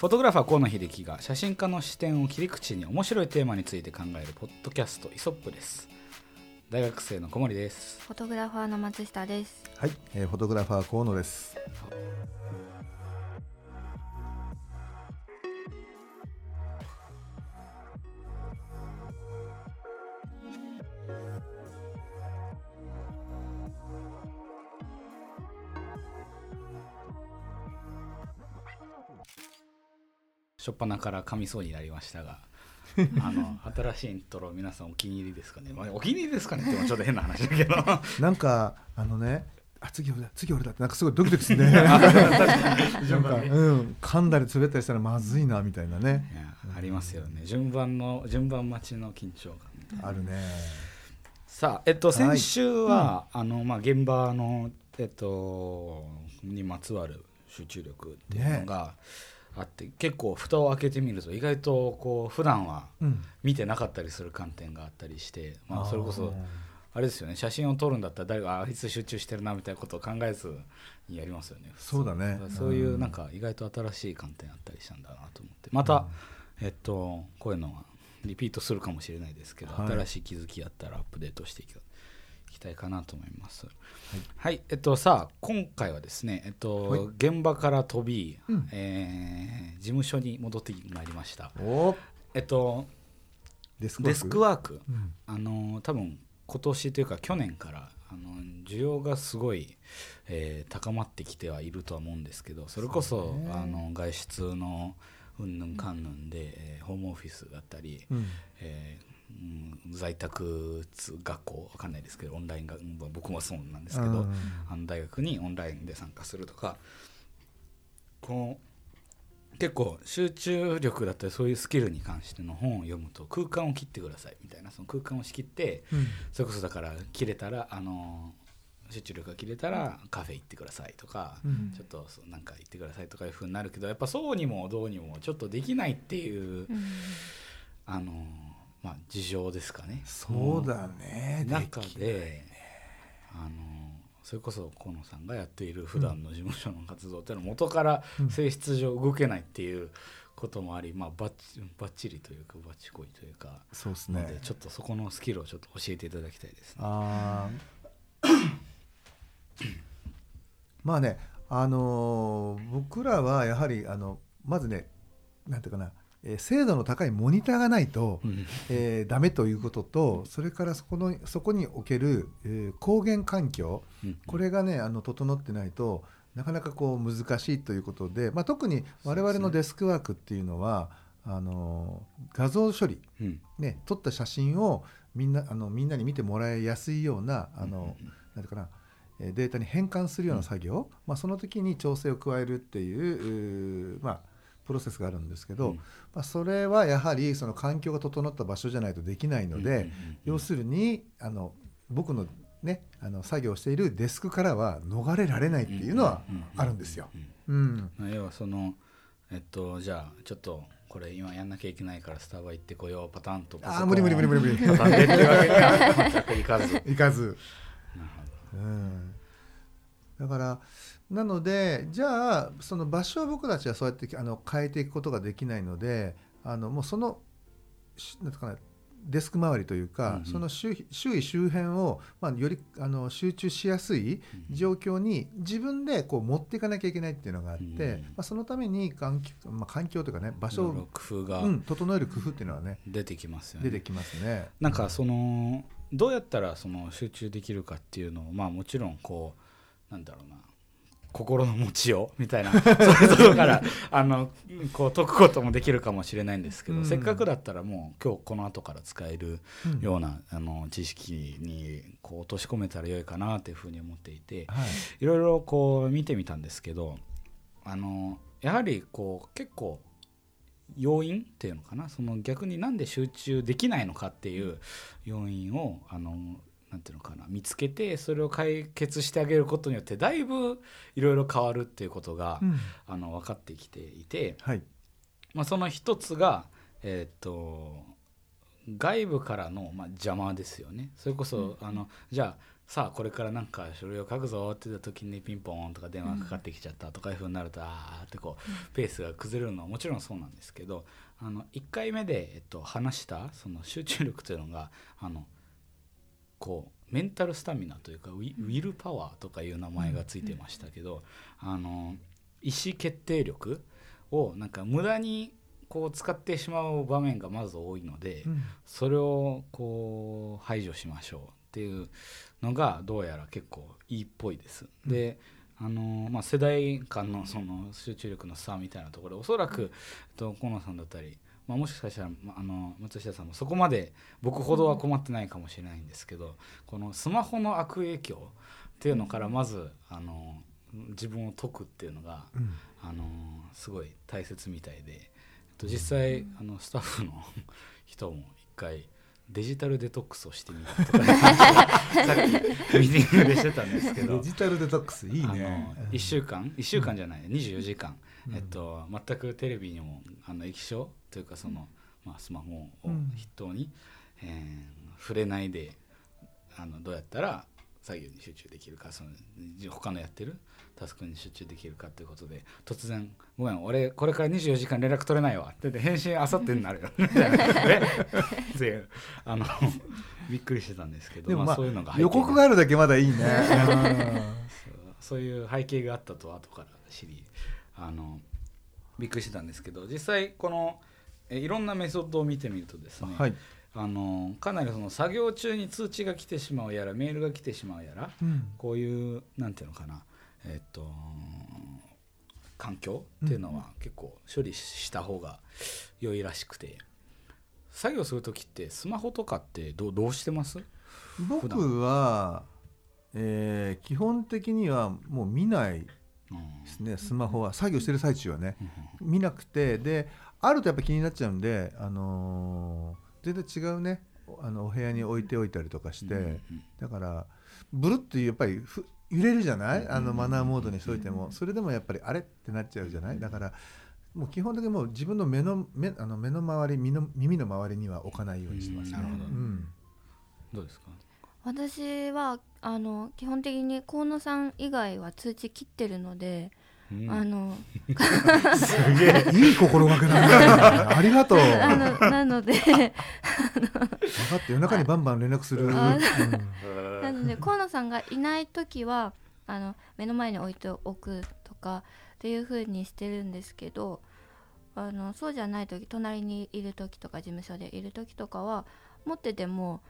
フォトグラファー河野秀樹が写真家の視点を切り口に面白いテーマについて考えるポッドキャストイソップです大学生の小森ですフォトグラファーの松下です。はい、えーフォトグラファー河野です。初っ端から噛みそうになりましたが あの新しいイントロ皆さんお気に入りですかね、まあ、お気に入りですかね？ってもちょっと変な話だけど。なんかあのね、あ次俺だ次俺だってなんかすごいドキドキするね。なんかうん。噛んだり滑ったりしたらまずいなみたいなね。ありますよね。順番の順番待ちの緊張感。あるね。さあえっとはい。先週は、あのまあ現場のえっとにまつわる集中力っていうのがあって、結構蓋を開けてみると意外とこう普段はうん。見てなかったりする観点があったりして、まあ、それこそーあれですよね。写真を撮るんだったら誰がああいつ集中してるなみたいなことを考えずにやりますよね。そうだね。そういううん。なんか意外と新しい観点あったりしたんだなと思って。また、えっとこういうのはリピートするかもしれないですけど、はい。新しい気づきあったらアップデートしていきいきたいかなと思います。はい、えっとさあ今回はですねえっと、はい。現場から飛び、うん。えー事務所に戻ってまいりました。おえっとデスクワーク？うん。あの多分今年というか去年からあの需要がすごい、えー高まってきてはいるとは思うんですけどそれこそね。あの外出のうんぬんかんぬんで、えーホームオフィスだったり、うん。えーうん在宅つ学校わかんないですけどオンラインがうん僕もそうなんですけど、うん。あの大学にオンラインで参加するとかこう結構集中力だったりそういうスキルに関しての本を読むと空間を切ってくださいみたいなその空間を仕切ってうん。それこそだから切れたらあの集中力が切れたらカフェ行ってくださいとか、うん。ちょっとそうなんか行ってくださいとかいうふうになるけどやっぱそうにもどうにもちょっとできないっていう、うん。あのまあ事情ですかね。そうだね。中できで、あのそれこそ河野さんがやっている普段の事務所の活動っていうのは元からうん性質上動けないっていうこともあり、まあ、バッチバッチリというかバッチコイというか、そうですね。ちょっとそこのスキルをちょっと教えていただきたいですね。あー まあね、あのー僕らはやはりあのまずねなんていうかな、えー精度の高いモニターがないと、うん。えーダメということとそれからそこのそこにおける、えー光源環境うん。これがねあの整ってないとなかなかこう難しいということで、まあ、特に我々のデスクワークっていうのはあのー画像処理うん。ね、撮った写真をみんなあのみんなに見てもらいやすいようなあの、なんていうかなえーデータに変換するような作業、まあ、その時に調整を加えるっていうまあ、プロセスがあるんですけど、うん。まあ、それはやはりその環境が整った場所じゃないとできないので、うんうんうん要するにあの僕の,、ね、あの作業しているデスクからは逃れられないっていうのはあるんですよ。要はそのえっとじゃあちょっとこれ今やんなきゃいけないからスタバ行ってこようパターンとあー無理無理無理無理無理。パターンでっていうわけには全くいかず。いかず。うん、だからなのでじゃあその場所を僕たちはそうやってあの変えていくことができないのであのもうそのしなんかなデスク周りというか、うんうん。その周周囲周辺を、まあ、よりあの集中しやすい状況に自分でこう持っていかなきゃいけないっていうのがあって、うんまあ、そのために環境,、まあ、環境というかね場所を、工夫がうん、整える工夫っていうのはね出てきますよね。出てきますね。なんかそのどうやったらその集中できるかっていうのをまあもちろんこうなんだろうな心の持ちようみたいな そういうところからあのこう解くこともできるかもしれないんですけど、うん。せっかくだったらもう今日この後から使えるうんようなあの知識にこう落とし込めたらよいかなというふうに思っていてはい。いろいろこう見てみたんですけどあのやはりこう結構要因っていうのかなその逆になんで集中できないのかっていう要因をあのなんていうのかな見つけてそれを解決してあげることによってだいぶいろいろ変わるっていうことが、うん。あの分かってきていて、はい。まあ、その一つが、えーっと外部からの、まあ、邪魔ですよね。それこそ、あのじゃあさあこれからなんか書類を書くぞって言った時にピンポンとか電話かかってきちゃったとかいうふうになると、あーってこうペースが崩れるのはもちろんそうなんですけどあの1回目で、えっと、話したその集中力というのがあのこうメンタルスタミナというかウィウィルパワーとかいう名前がついてましたけど、あの意思決定力をなんか無駄にこう使ってしまう場面がまず多いので、うん。それをこう排除しましょうっていうのがどうやら結構いいっぽいです。であのまあ、世代間のその集中力の差みたいなところでおそらく、えっと、河野さんだったり、まあ、もしかしたら、まあの松下さんもそこまで僕ほどは困ってないかもしれないんですけどこのスマホの悪影響っていうのからまずあの自分を解くっていうのがうん。あのすごい大切みたいで、えっと、実際あのスタッフの 人も一回デジタルデトックスをしてみたとか さっきミーティングでしてたんですけどデジタルデトックスいいあねの1週間？1週間じゃない24時間、うんえっと、全くテレビにもあの液晶というかその、まあ、スマホをうん。筆頭に、えー触れないであのどうやったら作業に集中できるかその他のやってるタスクに集中できるかということで突然「ごめん俺これから24時間連絡取れないわ」って言って返信あさってになるよ。みたいなえ？ってあのびっくりしてたんですけどまあそういうのが予告があるだけまだいいね。そういう背景があったと後から知りあのびっくりしてたんですけど実際このえいろんなメソッドを見てみるとですね、はい。あのかなりその作業中に通知が来てしまうやらメールが来てしまうやらうん。こういうなんていうのかなえっと環境っていうのは結構処理した方が良いらしくて作業する時ってスマホとかってどうどうしてます？僕は、えー基本的にはもう見ないうんですねスマホは作業してる最中はね見なくてであるとやっぱ気になっちゃうんで、あのー全然違うねあのお部屋に置いておいたりとかして、だからブルッとやっぱりふ揺れるじゃない？あのうんマナーモードにしといても。それでもやっぱりあれってなっちゃうじゃない？だからもう基本的にもう自分の目の目あの目の周り耳の耳の周りには置かないようにしてますね。うん。どうですか？私はあの基本的に河野さん以外は通知切ってるので、うんあのすげえいい心がけだね。ありがとう。あ分のなのでかって夜中にバンバン連絡する。あうんなので河野さんがいない時はあの目の前に置いておくとかっていう風にしてるんですけどあのそうじゃない時隣にいる時とか事務所でいる時とかは持ってても、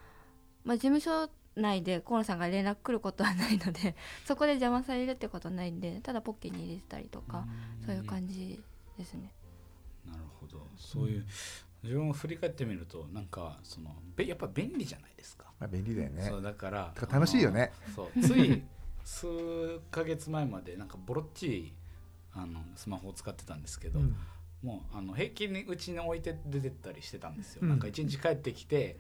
まあ、事務所内で河野さんが連絡来ることはないので そこで邪魔されるってことはないんでただポッケに入れてたりとかそういう感じですね。なるほど。そういう、自分を振り返ってみるとなんかそのべやっぱ便利じゃないですか、まあ便利だよね。そ。うだから楽しいよね。そうつい数ヶ月前までなんかボロっちいあのスマホを使ってたんですけど、うん。もうあの平気にうちに置いて出てったりしてたんですよ、うん。なんか一日帰ってきて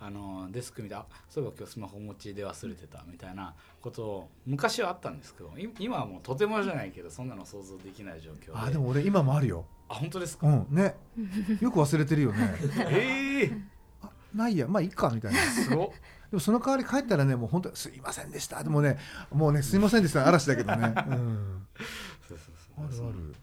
あのデスク見てあそういえば今日スマホ持ちで忘れてたみたいなことを昔はあったんですけどい今はもうとてもじゃないけどそんなの想像できない状況であでも俺今もあるよ。あ本当ですか、うんね。よく忘れてるよね。ええあないやまあいいかみたいな。すごっでもその代わり帰ったらねもう本当すいませんでした。でもねもうねすいませんでした嵐だけどね。うん。そうそうそうあるある。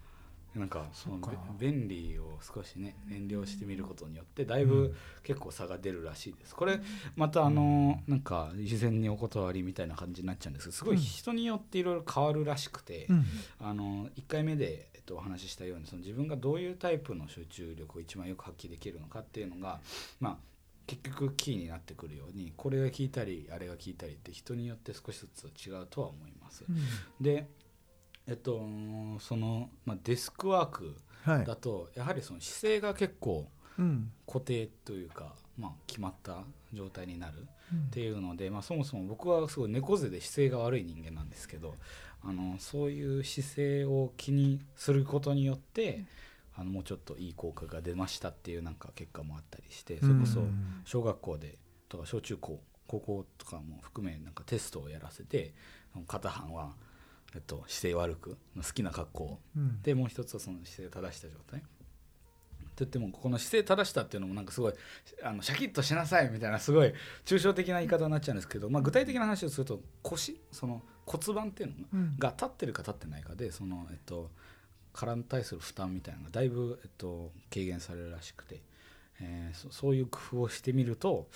なんかその便利を少しね遠慮してみることによってだいぶ結構差が出るらしいです。これまたあのなんか事前にお断りみたいな感じになっちゃうんですけどすごい人によっていろいろ変わるらしくて、うん。あの1回目で、えっと、お話ししたようにその自分がどういうタイプの集中力を一番よく発揮できるのかっていうのがまあ結局キーになってくるようにこれが効いたりあれが効いたりって人によって少しずつ違うとは思います。でえっとその、まあ、デスクワークはい。だとやはりその姿勢が結構うん。固定というか、まあ、決まった状態になるっていうので、まあ、そもそも僕はすごい猫背で姿勢が悪い人間なんですけどあのそういう姿勢を気にすることによって、あのもうちょっといい効果が出ましたっていうなんか結果もあったりしてそれこそうん小学校でとか小中高高校とかも含めなんかテストをやらせて片半は、えっと、姿勢悪く好きな格好。うん。でもう一つはその姿勢を正した状態。っ言ってもこの姿勢正したっていうのもなんかすごいあのシャキッとしなさいみたいなすごい抽象的な言い方になっちゃうんですけど、まあ、具体的な話をすると腰？その骨盤っていうの？うん。が立ってるか立ってないかでその、えっと、体に対する負担みたいなのがだいぶ、えっと、軽減されるらしくて、えーそそういう工夫をしてみると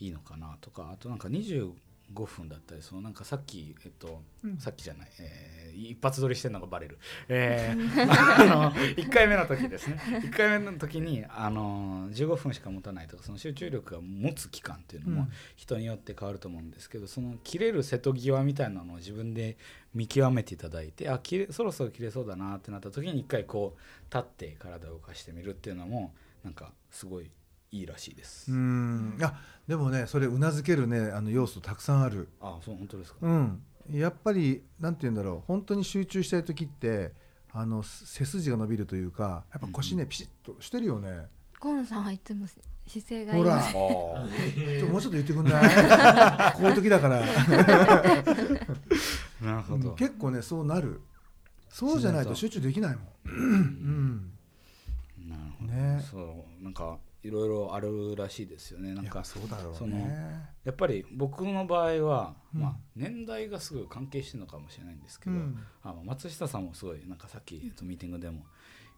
いいのかなとかあとなんか25分だったりそのなんかさっき、えっとうん。さっきじゃない、えー一発撮りしてるのがバレる、えー あの1回目の時ですね。1回目の時にあの15分しか持たないとかその集中力が持つ期間っていうのもうん。人によって変わると思うんですけどその切れる瀬戸際みたいなのを自分で見極めていただいてあ切れそろそろ切れそうだなってなった時に一回こう立って体を動かしてみるっていうのもなんかすごいいいらしいです。うん。あでもねそれうなずけるねあの要素たくさんある。あそう本当ですか、うん。やっぱりなんて言うんだろう本当に集中したい時ってあの背筋が伸びるというかやっぱ腰ね、ピシッとしてるよね。河野さんはいつも姿勢がいい。ほら。ちょもうちょっと言ってくんない？こういう時だから。なるほど、結構ねそうなる。そうじゃないと集中できないもん。うん。なるほど、ね。そう。なんかいろいろあるらしいですよね。なんかそうだろそうのねやっぱり僕の場合は、うん。まあ、年代がすごい関係してるのかもしれないんですけど、うん。あの松下さんもすごいなんかさっき、えっと、ミーティングでも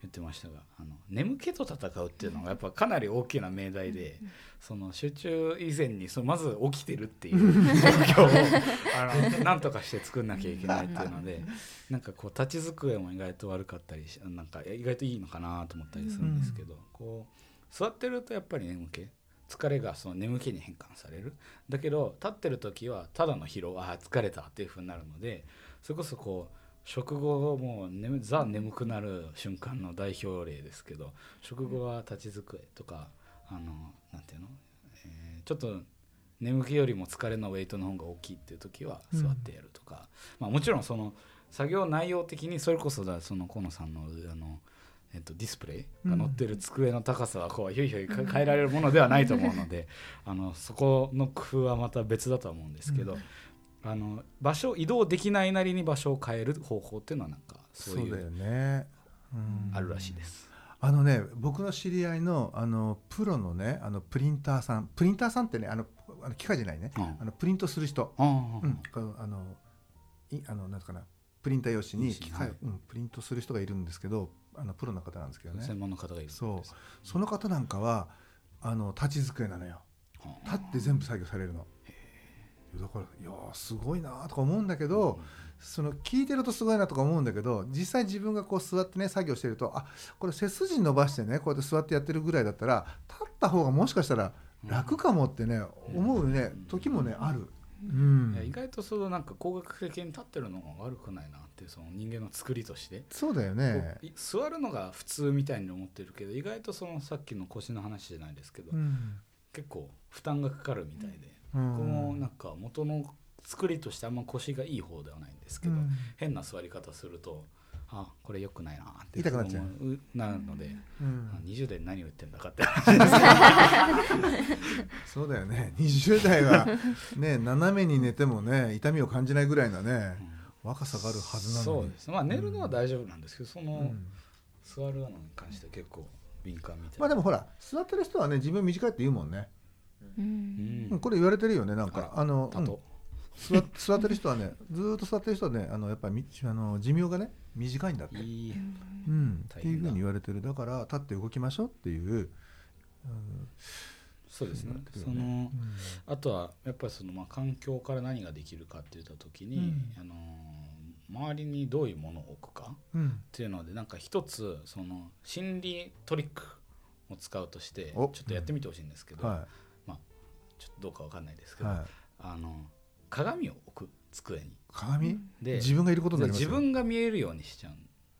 言ってましたがあの眠気と戦うっていうのがやっぱかなり大きな命題でその集中以前にそのまず起きてるっていう 状況をあのなんとかして作んなきゃいけないっていうのでなんかこう立ち机も意外と悪かったりしなんか意外といいのかなと思ったりするんですけど、こう座ってるとやっぱり眠気？疲れがその眠気に変換される？だけど立ってる時はただの疲労あー疲れたっていう風になるのでそれこそこう食後もう眠ザ眠くなる瞬間の代表例ですけど食後は立ち机とかあのなんていうの、えーちょっと眠気よりも疲れのウェイトの方が大きいっていう時は座ってやるとか、まあ、もちろんその作業内容的にそれこそだその河野さんのあの、えっと、ディスプレイが載ってる机の高さはこうひょいひょいか変えられるものではないと思うのであのそこの工夫はまた別だとは思うんですけど、あの場所移動できないなりに場所を変える方法っていうのはなんかそういそうだようね、うん。あるらしいです。あのね僕の知り合いのあのプロのねあのプリンターさん。プリンターさんってねあのあの機械じゃないね、うん。あのプリントする人、あうん、あのいあのなんかなプリンター用紙にはい。うん、プリントする人がいるんですけどあのプロの方なんですけどね。専門の方がいるそう。その方なんかはあの立ち机なのよ。は立って全部作業されるの。だからいやーすごいなとか思うんだけど、その聞いてるとすごいなとか思うんだけど実際自分がこう座ってね作業してるとあこれ背筋伸ばしてねこうやって座ってやってるぐらいだったら立った方がもしかしたら楽かもってね、思うね時もねある。うん。意外とそのなんか工学的に立ってるのが悪くないなっていうその人間の作りとして、そうだよね。座るのが普通みたいに思ってるけど意外とそのさっきの腰の話じゃないですけど、うん。結構負担がかかるみたいで、うん。このなんか元の作りとしてあんま腰がいい方ではないんですけど、うん。変な座り方するとあこれ良くないなって痛くなっちゃう。思なるので、うん。あ20代で何を言ってんだかって そうだよね。20代はね斜めに寝てもね痛みを感じないぐらいのね若さがあるはずなのに。そうです。まあ寝るのは大丈夫なんですけどその、うん。座るのに関しては結構敏感みたいな、まあでもほら座ってる人はね自分短いって言うもんね、ううん。これ言われてるよねなんか。ああの、うん。座座ってる人はねずーっと座ってる人はねあのやっぱりみあの寿命がね短いんだって、いいうん、っていうふうに言われてる。だから立って動きましょうっていう、うん。そうですね。なってるそのよねあとはやっぱりそのまあ環境から何ができるかって言った時に、うん。あの周りにどういうものを置くかっうん。ていうのでなんか一つその心理トリックを使うとしてちおょっとやってみてほしいんですけど、はちょっとどうかわかんないですけい、ど、はい、あの鏡を置く机に。鏡？で自分がいることになります自よ分が見えるようにしちゃう。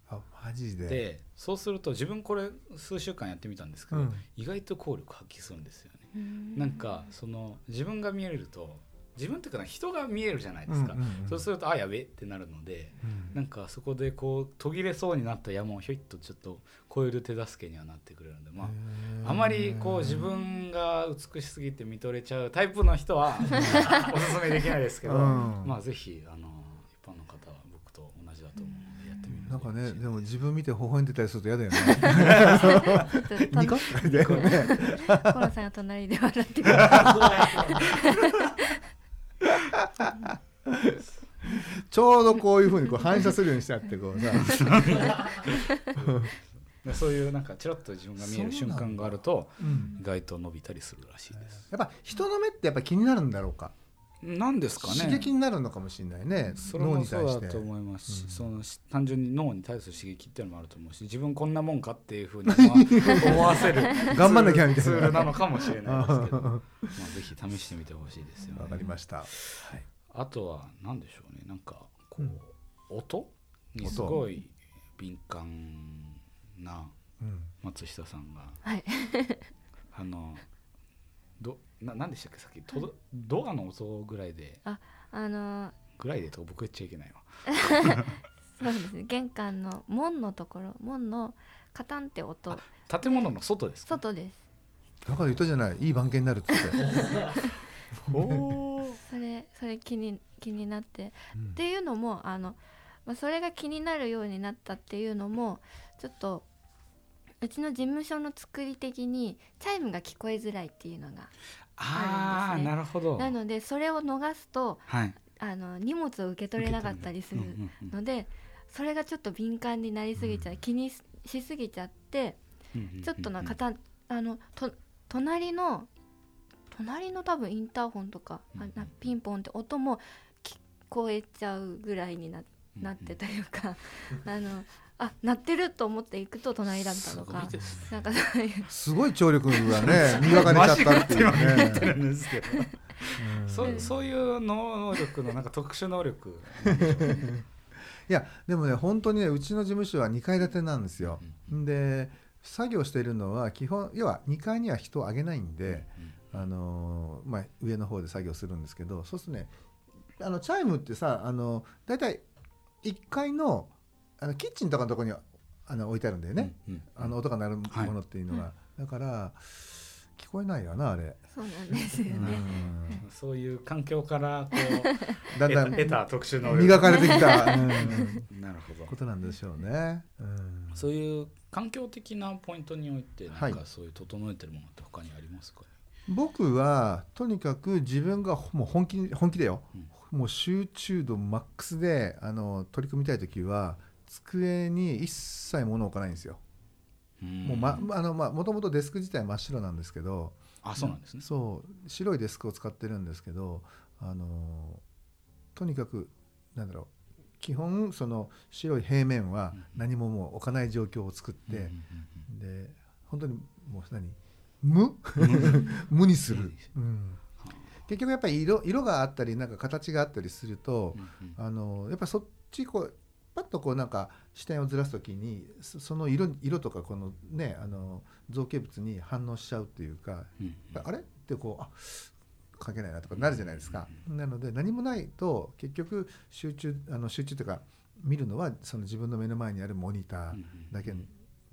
あマジで？でそうすると自分これ数週間やってみたんですけど、うん。意外と効力発揮するんですよね。うん。なんかその自分が見えると自分っていうかな人が見えるじゃないですか、うんうんうん。そうするとあやべえってなるのでうん。なんかそこでこう途切れそうになった山をひょいっとちょっと越える手助けにはなってくれるので。まああまりこう自分が美しすぎて見とれちゃうタイプの人は おすすめできないですけど、うん。まあぜひあの一般の方は僕と同じだと思うのでやってみる。なんかねでも自分見て微笑んでたりすると嫌だよね。ニコッだよね。コロさんが隣で笑ってくる ちょうどこういうふうにこう反射するようにしてあってこうさ。で そういうなんかチラッと自分が見える瞬間があるとうん。意外と伸びたりするらしいです。やっぱ人の目ってやっぱ気になるんだろうかなんですかね。刺激になるのかもしれないね。それ脳もそうだと思いますし、うん。そのし単純に脳に対する刺激っていうのもあると思うし自分こんなもんかっていうふうに 思わせる 頑張んなきゃみたいな。ツールなのかもしれないですけど、わ まあ、ぜひ試してみてほしいですよね。かりました、はい、あとは何でしょうね。なんかこう、うん。音にすごい敏感なうん、松下さんがはい。あのどな何でしたっけ？さっきとどドアの音ぐらいで。あのぐらいでとか僕言っちゃいけないわ そうですね。玄関の門のところ門のカタンって音。建物の外ですか？外です。だから言ったじゃない。いい番犬になるっつって、それそれ気に気になって。うん。っていうのもあの、まあ、それが気になるようになったっていうのもちょっとうちの事務所の作り的にチャイムが聞こえづらいっていうのがあるんですね。なるほど。なのでそれを逃すとはい。あの荷物を受け取れなかったりするうんうんうんのでそれがちょっと敏感になりすぎちゃう、気にししすぎちゃってうんうんうんちょっとな方あのと隣の隣の多分インターホンとか、あなピンポンって音も聞こえちゃうぐらいにななってというか、あのあ鳴ってると思って行くと隣だったのか。なんかそういう。すごい聴力がね 磨かれちゃったっていう言ってるね、んですけど、うん。そそういう能力のなんか特殊能力。いやでもね本当にねうちの事務所は2階建てなんですよ、で作業しているのは基本要は2階には人を上げないんで、あのーまあ、上の方で作業するんですけどそうするとねあのチャイムってさあの大体1階のあのキッチンとかのところにあの置いてあるんだよね、うんうん。あの音が鳴るもはいのっていうのが、だから聞こえないよなあれ、そうなんですようん。ね。そういう環境からこう だんだん得た特殊能力。磨かれてきた、うん。なるほど。ことなんでしょうね。うん。そういう環境的なポイントにおいてはい。なんかそういう整えてるものって他にありますかね、僕はとにかく自分がもう本気本気でよ、もう集中度マックスであの取り組みたい時は机に一切物を置かないんですよ。うん。もうまあのまあもともとデスク自体真っ白なんですけど、あそうなんですね。そう白いデスクを使ってるんですけど、あのとにかくなんだろう基本その白い平面は何ももう置かない状況を作って、で本当にもう何？無？無にする、うん、結局やっぱり色色があったりなんか形があったりするとあのやっぱそっちこうパッとこうなんか視点をずらす時にそその色色とかこのねあの造形物に反応しちゃうっていうかうんあれってこうあ書けないなとかなるじゃないですか。なので何もないと結局集中あの集中というか見るのはその自分の目の前にあるモニターだけ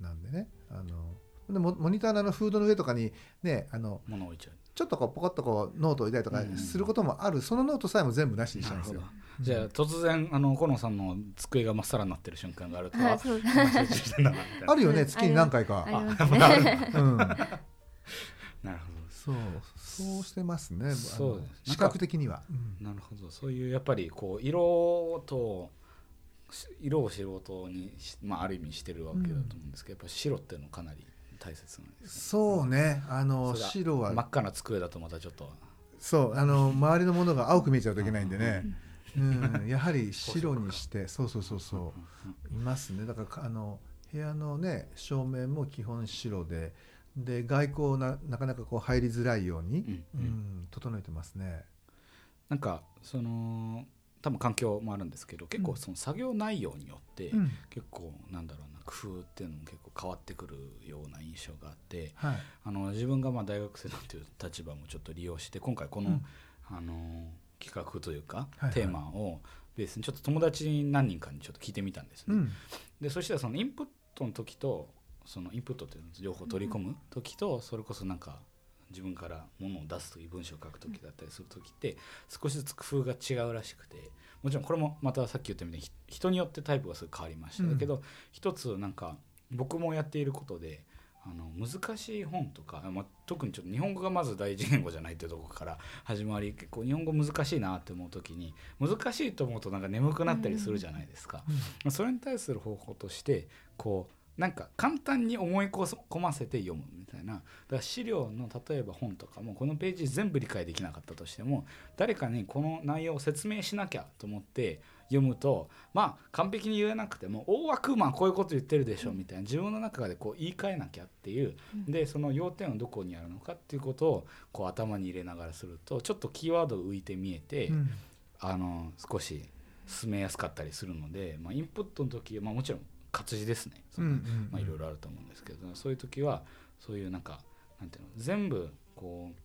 なんでね。あのでモモニターのあのフードの上とかにねあの物置いちゃうちょっとこうポコッとこうノートを置いたりとかすることもある、そのノートさえも全部なしにしちゃうんですよじゃあ突然あの河野さんの机がまっさらになってる瞬間があるとはい、あるよね月に何回か なるほそうそうしてますね。視覚的には。うん。どなるほど。そういうやっぱりこう色とし色を素人にし、まあ、ある意味してるわけだと思うんですけど、やっぱ白っていうのかなり大切なんですそうね。あの白は。真っ赤な机だとまたちょっと。そう。あの周りのものが青く見えちゃうといけないんでね、うん、やはり白にして。そうそうそうそう。いますね。だからかあの部屋のね照明も基本白で。で外光ななかなかこう入りづらいように、うん。うん整えてますね。なんかその多分環境もあるんですけど結構その作業内容によって、うん。結構なんだろうな工夫っていうのも結構変わってくるような印象があってはい。あの自分がまあ大学生なんていう立場もちょっと利用して今回この、うん。あの企画というか、はいはい。テーマをベースにちょっと友達に何人かにちょっと聞いてみたんですね。うん。でそしたらそのインプットの時とそのインプットっていうのを情報を取り込む時とそれこそなんか自分からものを出す時文章を書く時だったりする時って少しずつ工夫が違うらしくてもちろんこれもまたさっき言ったみたいにひ人によってタイプがすごい変わりました、うん。だけど一つなんか僕もやっていることであの難しい本とか、まあ、特にちょっと日本語がまず第一言語じゃないというところから始まり結構日本語難しいなって思う時に難しいと思うとなんか眠くなったりするじゃないですか。まあそれに対する方法としてこうなんか簡単に思い込ませて読むみたいな。だから資料の例えば本とかもこのページ全部理解できなかったとしても誰かにこの内容を説明しなきゃと思って読むとまあ完璧に言えなくても大枠まあこういうこと言ってるでしょみたいな。自分の中でこう言い換えなきゃっていう。でその要点はどこにあるのかっていうことをこう頭に入れながらするとちょっとキーワード浮いて見えて、うん。あの少し進めやすかったりするので、まあ、インプットの時、まあ、もちろん活字ですね、いろいろあると思うんですけどそういう時はそういうなんかなんていうの全部こう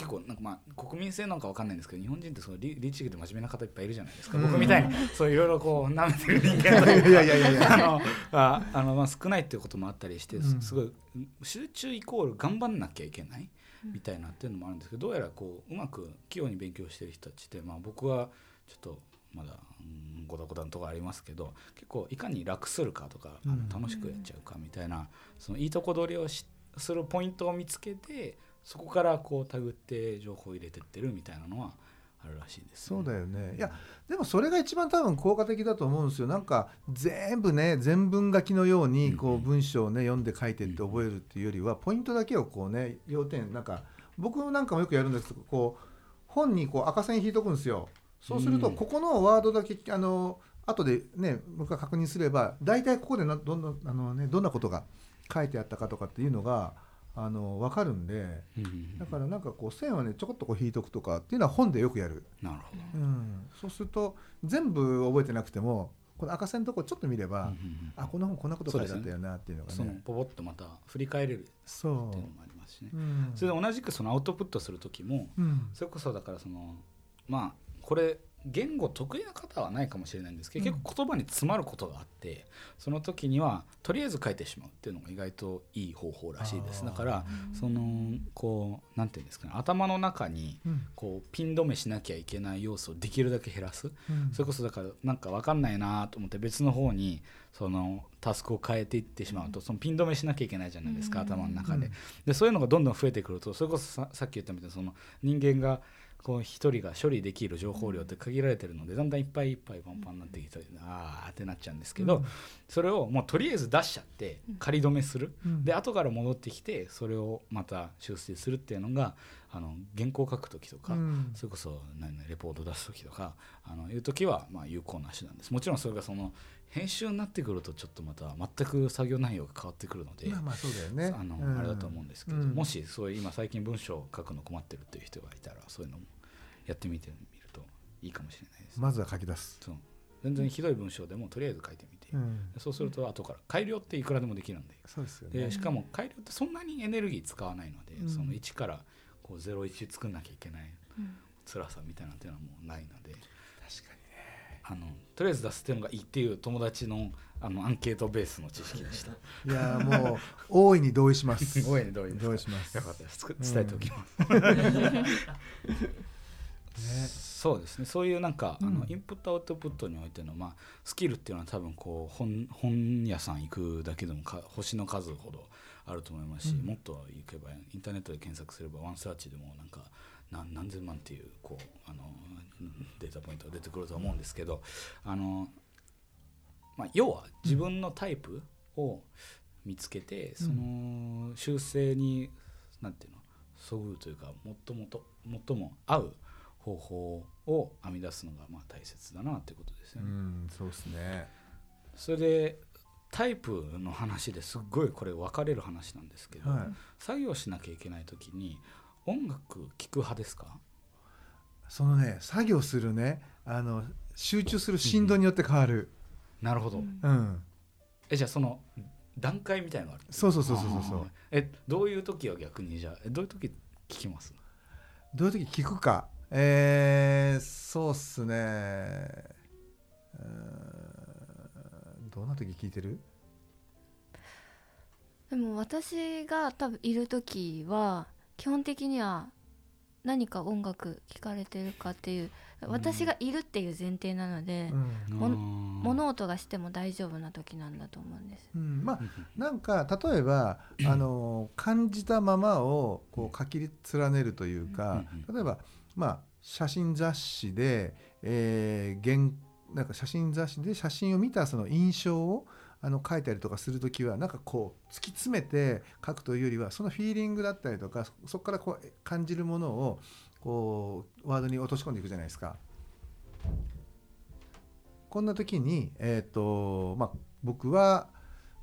結構なんかまあ国民性なんかわかんないんですけど日本人ってその律律儀で真面目な方いっぱいいるじゃないですか、うん。僕みたいにそういろいろこう舐めてる人間とか いやいやいやいやあのああのまあ少ないっていうこともあったりしてうん。すすごい集中イコール頑張んなきゃいけないみたいなっていうのもあるんですけどどうやらこううまく器用に勉強してる人たちって、まあ、僕はちょっとまだうんごだごだのところありますけど結構いかに楽するかとか、あのうん楽しくやっちゃうかみたいなそのいいとこ取りをしするポイントを見つけてそこからこう手繰って情報を入れてってるみたいなのはあるらしいです、そうだよね。いやでもそれが一番多分効果的だと思うんですよ。なんか全部ね全文書きのようにこう文章をね読んで書いてって覚えるっていうよりはポイントだけをこうね要点なんか僕なんかもよくやるんですけどこう本にこう赤線引いとくんですよそうするうん。とここのワードだけあの後でね僕が確認すれば大体ここでなどんなあの、ね、どんなことが書いてあったかとかっていうのがあの分かるんでだからなんかこう線をねちょこっとこう引いとくとかっていうのは本でよくやる。なるほど。うん、そうすると全部覚えてなくてもこの赤線のとこちょっと見れば、うんうんうん。あこの本こんなこと書いてあったよなっていうのがね。そのポポッとまた振り返れるそっていうのもありますしね。う、うん。それで同じくそのアウトプットする時もうん。それこそだからそのまあこれ言語得意な方はないかもしれないんですけど、うん。結構言葉に詰まることがあってその時にはとりあえず書いてしまうっていうのが意外といい方法らしいです。だからそのこうなんていうんですかね頭の中にうん。こうピン止めしなきゃいけない要素をできるだけ減らす。うん。それこそだからなんか分かんないなと思って別の方にそのタスクを変えていってしまうとそのピン止めしなきゃいけないじゃないですか、うん。頭の中で,、うん。でそういうのがどんどん増えてくるとそれこそささっき言ったみたいにその人間がこう一人が処理できる情報量って限られてるのでだんだんいっぱいいっぱいパンパンになってきてあーってなっちゃうんですけど、うん。それをもうとりあえず出しちゃって仮止めする、うん。で後から戻ってきてそれをまた修正するっていうのがあの原稿書く時とか、うん。それこそ何々レポート出す時とかあのいう時はまあ有効な手段です。もちろんそれがその編集になってくるとちょっとまた全く作業内容が変わってくるので、まあまあそうだよね。あのうん。あれだと思うんですけど、うん。もしそういう今最近文章を書くの困ってるっていう人がいたらそういうのもやってみてみるといいかもしれないです、まずは書き出す、そう。全然ひどい文章でもとりあえず書いてみて、うん。そうすると後から改良っていくらでもできるんで。そうですよね。でしかも改良ってそんなにエネルギー使わないので、うん。その1からこう01作んなきゃいけないうん。辛さみたいなっていうのはもうないので。確かあのとりあえず出すっていうのがいいっていう友達のあのアンケートベースの知識でした。にいやーもう大いに同意します。大いに同意同意します。よかったです。伝えておきます。ね。そうですね。そういうなんか、あうん。のインプットアウトプットにおいての、まあ、スキルっていうのは多分こう本本屋さん行くだけでもか星の数ほどあると思いますし、うん。もっと行けばインターネットで検索すればワンサーチでもなんか何何千万っていうこうあのデータポイントが出てくると思うんですけどあの、まあ、要は自分のタイプを見つけて、その修正になんていうのそぐうというか最もと最も合う方法を編み出すのがまあ大切だなっていうことですようね。んそうですね。それでタイプの話ですっごいこれ分かれる話なんですけど、はい。作業しなきゃいけない時に音楽聴く派ですか？そのね作業するねあの集中する振動によって変わる。なるほど、うん。うん。えじゃあその段階みたいのがある？そうそうそうそうそうえどういう時は逆に？じゃあえどういう時聞きます？どういう時聞くか。えー、そうっすね。うーん。どんな時聞いてる？でも私が多分いる時は基本的には何か音楽聴かれてるかっていう私がいるっていう前提なので、うん。もうん物音がしても大丈夫な時なんだと思うんです。うん。まあなんか例えばあの感じたままをこう書き連ねるというかうん。例えばまあ写真雑誌で、えー原なんか写真雑誌で写真を見たその印象をあの書いたりとかするときはなんかこう突き詰めて書くというよりはそのフィーリングだったりとかそそこからこう感じるものをこうワードに落とし込んでいくじゃないですか。こんな時に、えーとまあ、僕は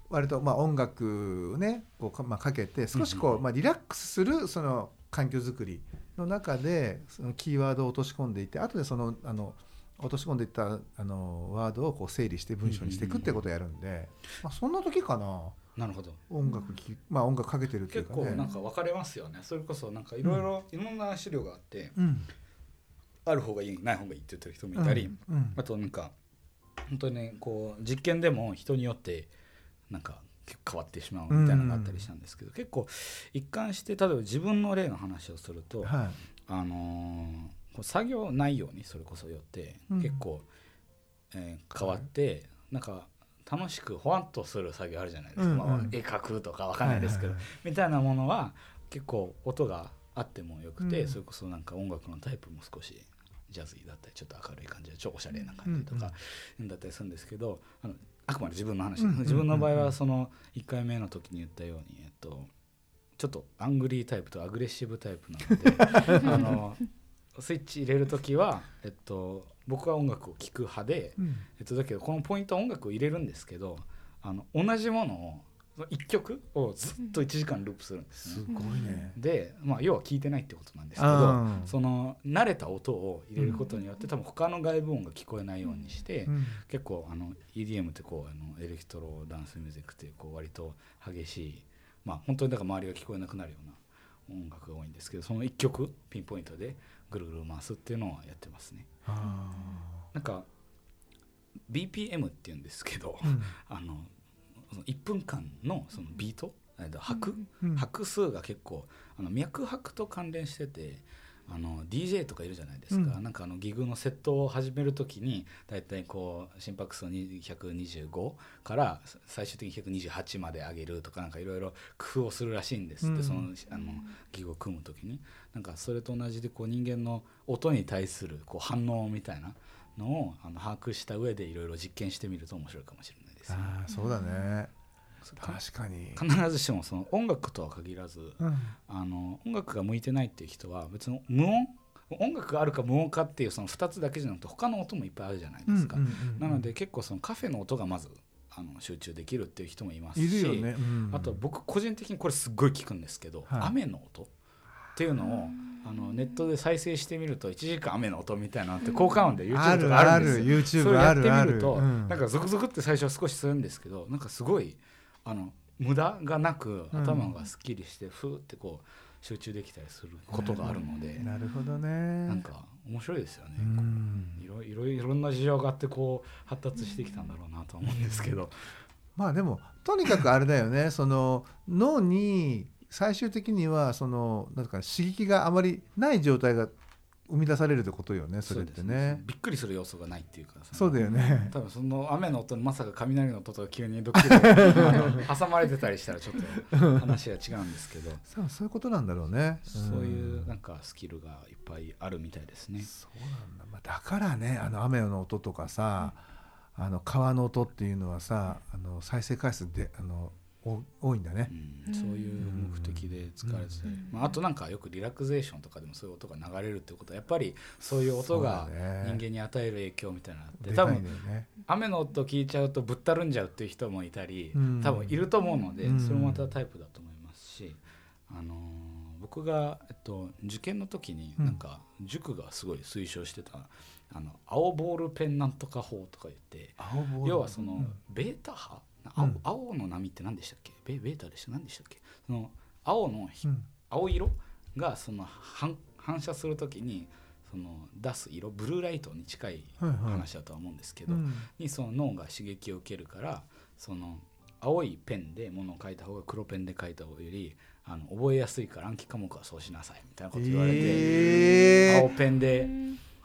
割とまあ音楽をねこうか,、まあ、かけて少しこう、まあ、リラックスするその環境づくりの中でそのキーワードを落とし込んでいって後でそのあの落とし込んでいったあのワードをこう整理して文章にしていくってことをやるんで、まあ、そんな時かな。なるほど。音楽き、まあ、音楽かけてるっていう結構かね。なんか分かれますよね。それこそなんかいろいろいろんな資料があって、うん。ある方がいいない方がいいって言ってる人もいたり、うん。うん。あとなんか本当にねこう実験でも人によってなんか結構変わってしまうみたいなのがあったりしたんですけど、結構一貫して例えば自分の例の話をすると、はい。あのー作業内容にそれこそよってうん。結構、えー変わって、なんか楽しくほわっとする作業あるじゃないですか、うんうん。まあ、絵描くとかわかんないですけど、はいみたいなものは結構音があってもよくて、うん。それこそなんか音楽のタイプも少しジャズだったりちょっと明るい感じで超おしゃれな感じとか、だったりするんですけどあのあくまで自分の話。うん自分の場合はその1回目の時に言ったように、えっと、ちょっとアングリータイプとアグレッシブタイプなので あのスイッチ入れる時は、えっと、僕は音楽を聴く派で、うんえっと、だけどこのポイントは音楽を入れるんですけどあの同じものを1曲をずっと1時間ループするんですね。すごいね。で、まあ、要は聞いてないってことなんですけあどーその慣れた音を入れることによって多分他の外部音が聞こえないようにして、うん結構あの EDM ってこうあのエレクトロダンスミュージックっていうこう割と激しいまあ本当にだから周りが聞こえなくなるような音楽が多いんですけどその1曲ピンポイントでぐるぐる回すっていうのをやってますね。あなんか BPM っていうんですけど、ーうん。あのその1分間のそのビート、えっと拍、うん。拍数が結構あの脈拍と関連しててあの DJ とかいるじゃないですか、うん。なんかあのギグのセットを始める時に大体こう心拍数125から最終的に128まで上げるとかなんかいろいろ工夫をするらしいんですって、うん。そのあのギグを組む時に。なんかそれと同じでこう人間の音に対するこう反応みたいなのをあの把握した上でいろいろ実験してみると面白いかもしれないですね。あーそうだね。か確かに。必ずしもその音楽とは限らずうん。あの音楽が向いてないっていう人は別に無音音楽があるか無音かっていうその2つだけじゃなくて他の音もいっぱいあるじゃないですか、うんうんうんうんなので結構そのカフェの音がまずあの集中できるっていう人もいますいしるよね。うん。あと僕個人的にこれすっごい聞くんですけど、はい。雨の音っていうのをあのネットで再生してみると1時間雨の音みたいなのって効果音で YouTube とかある。んですよ。それ YouTube やってあるある。みると、うん。なんかゾクゾクって最初は少しするんですけどなんかすごいあの無駄がなくうん。頭がすっきりしてふーってこう集中できたりすることがあるので、なるほど。ね。なんか面白いですよね、うん。いろいろいろんな事情があってこう発達してきたんだろうなとは思うんですけど、まあでもとにかくあれだよね。その脳に最終的にはそのなんか刺激があまりない状態が生み出されるってことよねそれってうですね。びっくりする要素がないっていうかさそうだよね。多分その雨の音にまさか雷の音とか急にドッキリで挟まれてたりしたらちょっと話が違うんですけど そうそういうことなんだろうね。そういううんなんかスキルがいっぱいあるみたいですね。そうなんだ、まあ、だからねあの雨の音とかさ、あの川の音っていうのはさあの再生回数であのお多いんだね。う。ん、そういう目的で使われてまあ、あとなんかよくリラクゼーションとかでもそういう音が流れるってことはやっぱりそういう音が人間に与える影響みたいなのがあって、でかい多分。雨の音聞いちゃうとぶったるんじゃうっていう人もいたり、うん。多分いると思うので、うん。それもまたタイプだと思いますし、あのー僕が、えっと、受験の時にうん。なんか塾がすごい推奨してた、あの青ボールペンなんとか法とか言って青ボール要はその、うん。ベータ波青,、うん。青の波って何でしたっけ？ベベータでした。何でしたっけ？その青のひうん。青色？がその反反射する時にその出す色？ブルーライトに近いはいはい。話だとは思うんですけど、うん。にその脳が刺激を受けるからその青いペンでものを書いた方が黒ペンで書いた方よりあの覚えやすいから暗記科目はそうしなさいみたいなこと言われて、えー、青ペンで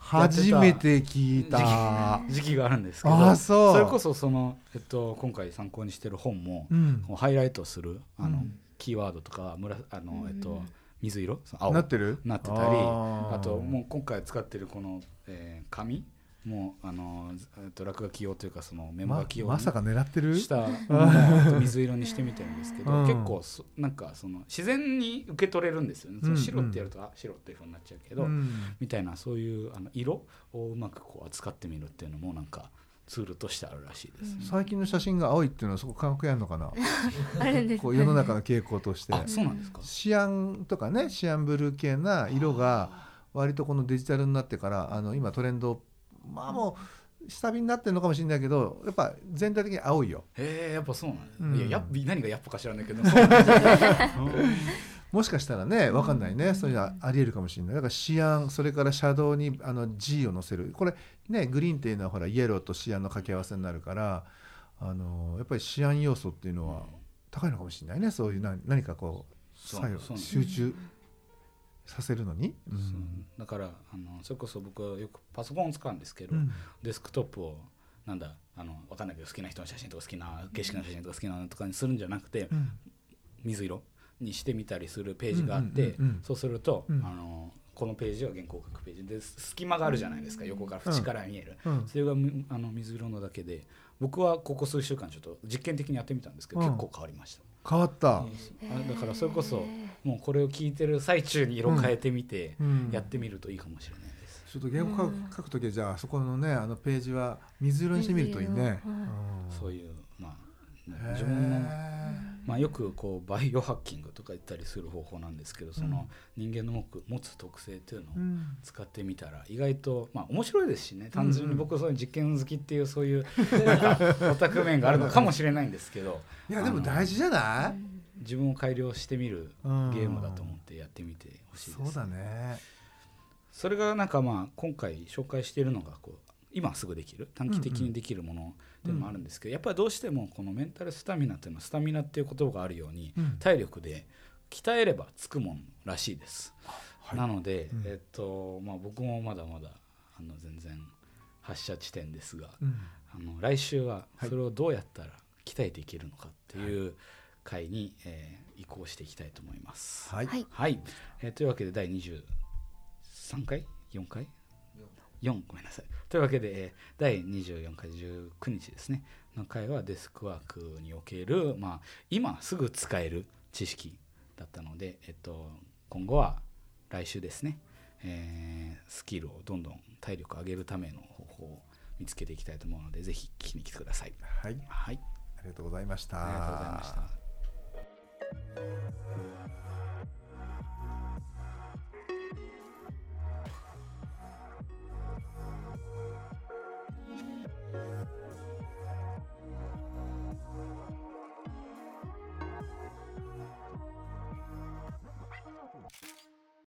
初めて聞いた。時期があるんですけどあそれこそその、えっと、今回参考にしてる本も、うん。ハイライトするあの、うん。キーワードとかむらあの、うん。えっと、水色？青。なってる？なってたりあともう今回使ってるこの、えー紙？もうあの、えっと、落書き用というかそのメモま書き用にまさか狙ってる？したものを水色にしてみてるんですけど、うん。結構そなんかその自然に受け取れるんですよね、その白ってやるとあ白っていうふうになっちゃうけど、うん。みたいなそういうあの色をうまくこう扱ってみるっていうのもなんかツールとしてあるらしいです、最近の写真が青いっていうのはそこ関係あるのかな？あるんですこう世の中の傾向として。あそうなんですか、シアンとかねシアンブルー系な色が割とこのデジタルになってからあの今トレンドまあもう下火になってるのかもしれないけどやっぱ全体的に青いよ。へえやっぱそうなんです、うん。いややっ何がやっぱか知らないけど。もしかしたらね分かんないね。そういうのはありえるかもしれない。だからシアンそれからシャドウにあの G を乗せる。これねグリーンっていうのはほらイエローとシアンの掛け合わせになるからあのやっぱりシアン要素っていうのは高いのかもしれないね。そういうな何かこう作用集中させるのに？う。ん。だからあのそれこそ僕はよくパソコンを使うんですけど、うん。デスクトップをなんだあの分かんないけど好きな人の写真とか好きな景色の写真とか好きなのとかにするんじゃなくて、うん。水色にしてみたりするページがあって、そうすると、うん。あのこのページは原稿を書くページで隙間があるじゃないですか。横から縁から見える、うん。それがみあの水色のだけで僕はここ数週間ちょっと実験的にやってみたんですけど、うん。結構変わりました、変わった、あだからそれこそもうこれを聞いてる最中に色変えてみてうん。やってみるといいかもしれないです、ちょっと原稿書く書くときはじゃあそこのねあのページは水色にしてみるといいね。そういうまあうん自分のへまあ、よくこうバイオハッキングとか言ったりする方法なんですけどその人間の持つ特性っていうのを使ってみたら意外とまあ面白いですしね。単純に僕そういう実験好きっていうそういうオタク面があるのかもしれないんですけど。いやでも大事じゃない？自分を改良してみるうん。ゲームだと思ってやってみてほしいです。そうだね。それがなんかまあ今回紹介しているのがこう今すぐできる？短期的にできるものでもあるんですけど、やっぱりどうしてもこのメンタルスタミナっていうのはスタミナっていう言葉があるように、うん。体力で鍛えればつくもんらしいです、はい。なので、うん。えっとまあ、僕もまだまだあの全然発射地点ですが、うん。あの来週ははいそれをどうやったら鍛えていけるのかっていう回に、えー移行していきたいと思います。はい。はい。はい、えーというわけで第23回？4回？4ごめんなさい。というわけで、第24回19日ですね、の回はデスクワークにおける、まあ、今すぐ使える知識だったので、えっと、今後は来週ですね、えー、スキルをどんどん体力上げるための方法を見つけていきたいと思うので、ぜひ聞きに来てください。はい。はい、ありがとうございました。ありがとうございました。